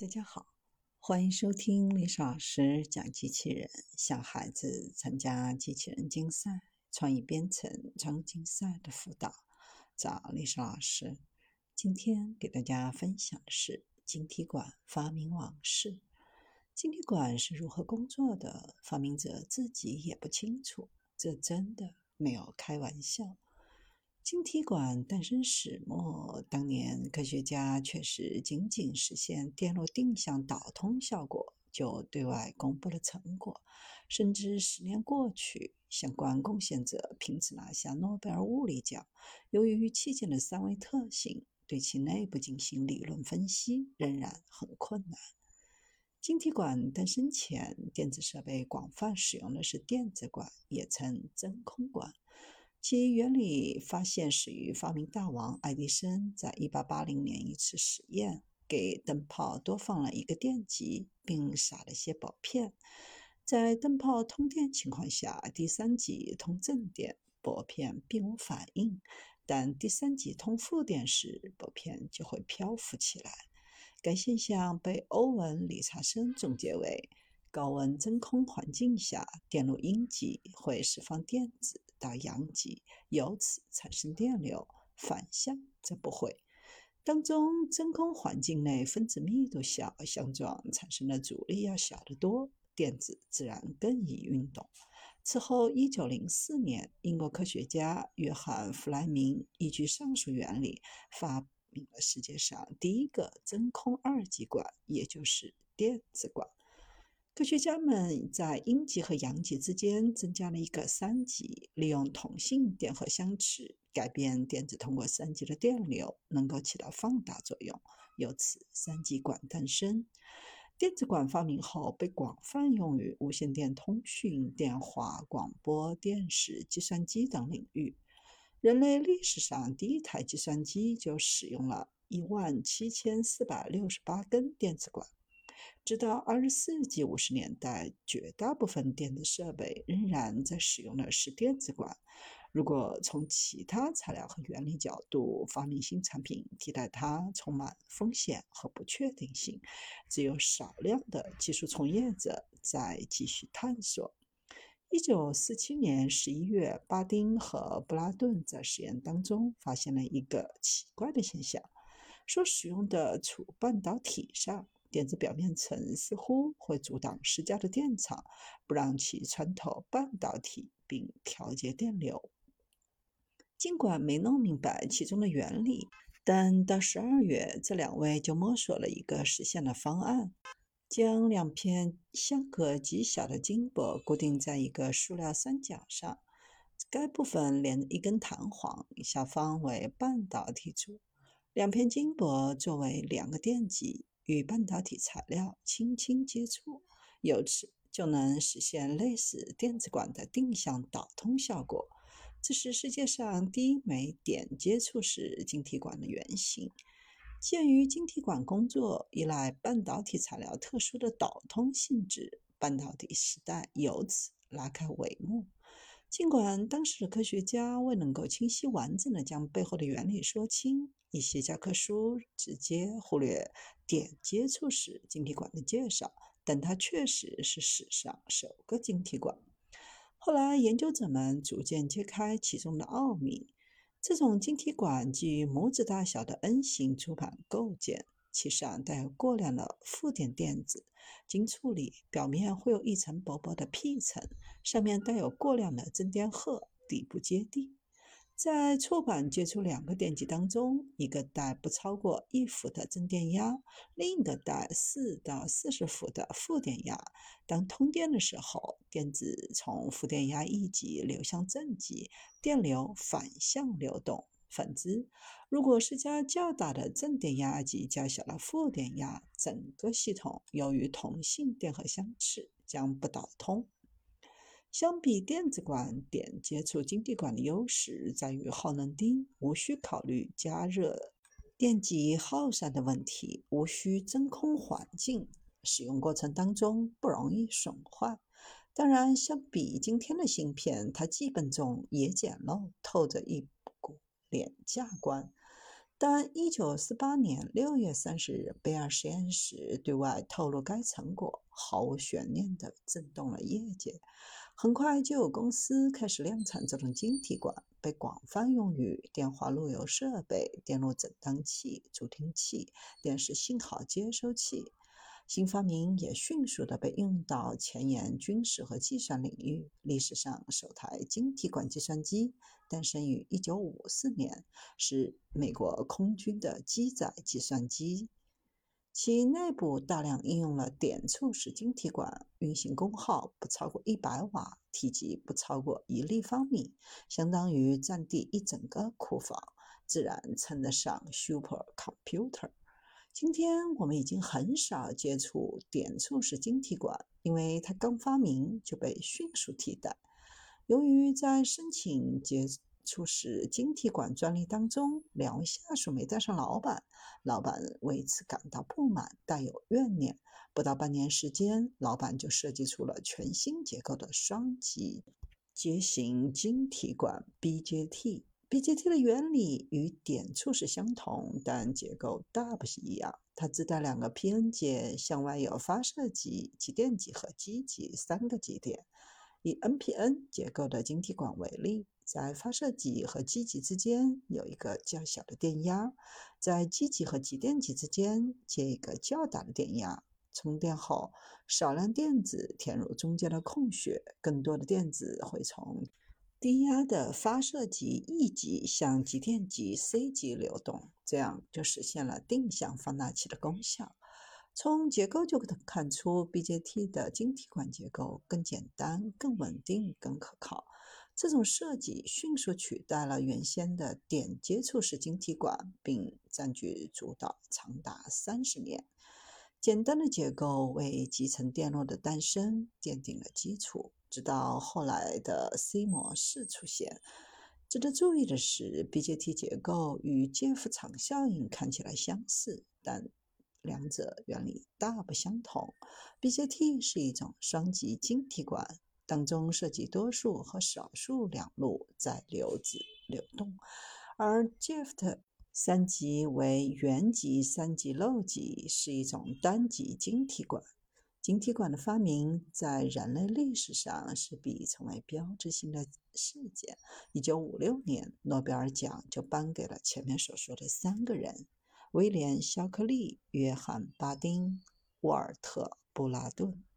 大家好，欢迎收听历史老师讲机器人，小孩子参加机器人竞赛、创意编程、创竞赛的辅导，找历史老师。今天给大家分享的是晶体管发明往事。晶体管是如何工作的？发明者自己也不清楚，这真的没有开玩笑。晶体管诞生始末，当年科学家确实仅仅实现电路定向导通效果，就对外公布了成果。甚至十年过去，相关贡献者凭此拿下诺贝尔物理奖。由于器件的三维特性，对其内部进行理论分析仍然很困难。晶体管诞生前，电子设备广泛使用的是电子管，也称真空管。其原理发现始于发明大王爱迪生在1880年一次实验，给灯泡多放了一个电极，并撒了些薄片。在灯泡通电情况下，第三极通正电，薄片并无反应；但第三极通负电时，薄片就会漂浮起来。该现象被欧文·理查森总结为：高温真空环境下，电路阴极会释放电子。到阳极，由此产生电流；反向则不会。当中真空环境内分子密度小，相撞产生的阻力要小得多，电子自然更易运动。此后，一九零四年，英国科学家约翰·弗莱明依据上述原理，发明了世界上第一个真空二极管，也就是电子管。科学家们在阴极和阳极之间增加了一个三极，利用同性电荷相斥，改变电子通过三极的电流，能够起到放大作用，由此三极管诞生。电子管发明后，被广泛用于无线电通讯、电话、广播电视、计算机等领域。人类历史上第一台计算机就使用了一万七千四百六十八根电子管。直到二十世纪五十年代，绝大部分电子设备仍然在使用的是电子管。如果从其他材料和原理角度发明新产品替代它，充满风险和不确定性。只有少量的技术从业者在继续探索。一九四七年十一月，巴丁和布拉顿在实验当中发现了一个奇怪的现象：所使用的储半导体上。电子表面层似乎会阻挡施加的电场，不让其穿透半导体并调节电流。尽管没弄明白其中的原理，但到十二月，这两位就摸索了一个实现的方案：将两片相隔极小的金箔固定在一个塑料三角上，该部分连着一根弹簧，下方为半导体组。两片金箔作为两个电极。与半导体材料轻轻接触，由此就能实现类似电子管的定向导通效果。这是世界上第一枚点接触式晶体管的原型。鉴于晶体管工作依赖半导体材料特殊的导通性质，半导体时代由此拉开帷幕。尽管当时的科学家未能够清晰完整地将背后的原理说清。一些教科书直接忽略点接触式晶体管的介绍，但它确实是史上首个晶体管。后来，研究者们逐渐揭开其中的奥秘。这种晶体管基于拇指大小的 N 型主板构建，其上带有过量的负电电子，经处理，表面会有一层薄薄的 P 层，上面带有过量的正电荷，底部接地。在触板接触两个电极当中，一个带不超过一伏的正电压，另一个带四到四十伏的负电压。当通电的时候，电子从负电压一极流向正极，电流反向流动。反之，如果是加较大的正电压及较小的负电压，整个系统由于同性电荷相斥，将不导通。相比电子管，点接触晶体管的优势在于耗能低，无需考虑加热电极耗散的问题，无需真空环境，使用过程当中不容易损坏。当然，相比今天的芯片，它基本重也简陋，透着一廉价观。但1948年6月30日，贝尔实验室对外透露该成果，毫无悬念地震动了业界。很快就有公司开始量产这种晶体管，被广泛用于电话路由设备、电路诊断器、助听器、电视信号接收器。新发明也迅速地被应用到前沿军事和计算领域。历史上首台晶体管计算机诞生于1954年，是美国空军的机载计算机，其内部大量应用了点触式晶体管，运行功耗不超过100瓦，体积不超过一立方米，相当于占地一整个库房，自然称得上 supercomputer。今天我们已经很少接触点触式晶体管，因为它刚发明就被迅速替代。由于在申请接触式晶体管专利当中，两位下属没带上老板，老板为此感到不满，带有怨念。不到半年时间，老板就设计出了全新结构的双极结型晶体管 BJT。BJT 的原理与点触式相同，但结构大不一样。它自带两个 PN 节，向外有发射极、极电极和基极三个极点。以 NPN 结构的晶体管为例，在发射极和基极之间有一个较小的电压，在基极和极电极之间接一个较大的电压。充电后，少量电子填入中间的空穴，更多的电子会从。低压的发射极 E 极向极电极 C 极流动，这样就实现了定向放大器的功效。从结构就能看出，BJT 的晶体管结构更简单、更稳定、更可靠。这种设计迅速取代了原先的点接触式晶体管，并占据主导长达三十年。简单的结构为集成电路的诞生奠定了基础。直到后来的 C 模式出现。值得注意的是，BJT 结构与 Jeff 场效应看起来相似，但两者原理大不相同。BJT 是一种双极晶体管，当中涉及多数和少数两路载流子流动，而 Jeff 的三极为原极三极漏极，是一种单极晶体管。晶体管的发明在人类历史上是被成为标志性的事件。一九五六年，诺贝尔奖就颁给了前面所说的三个人：威廉·肖克利、约翰·巴丁、沃尔特·布拉顿。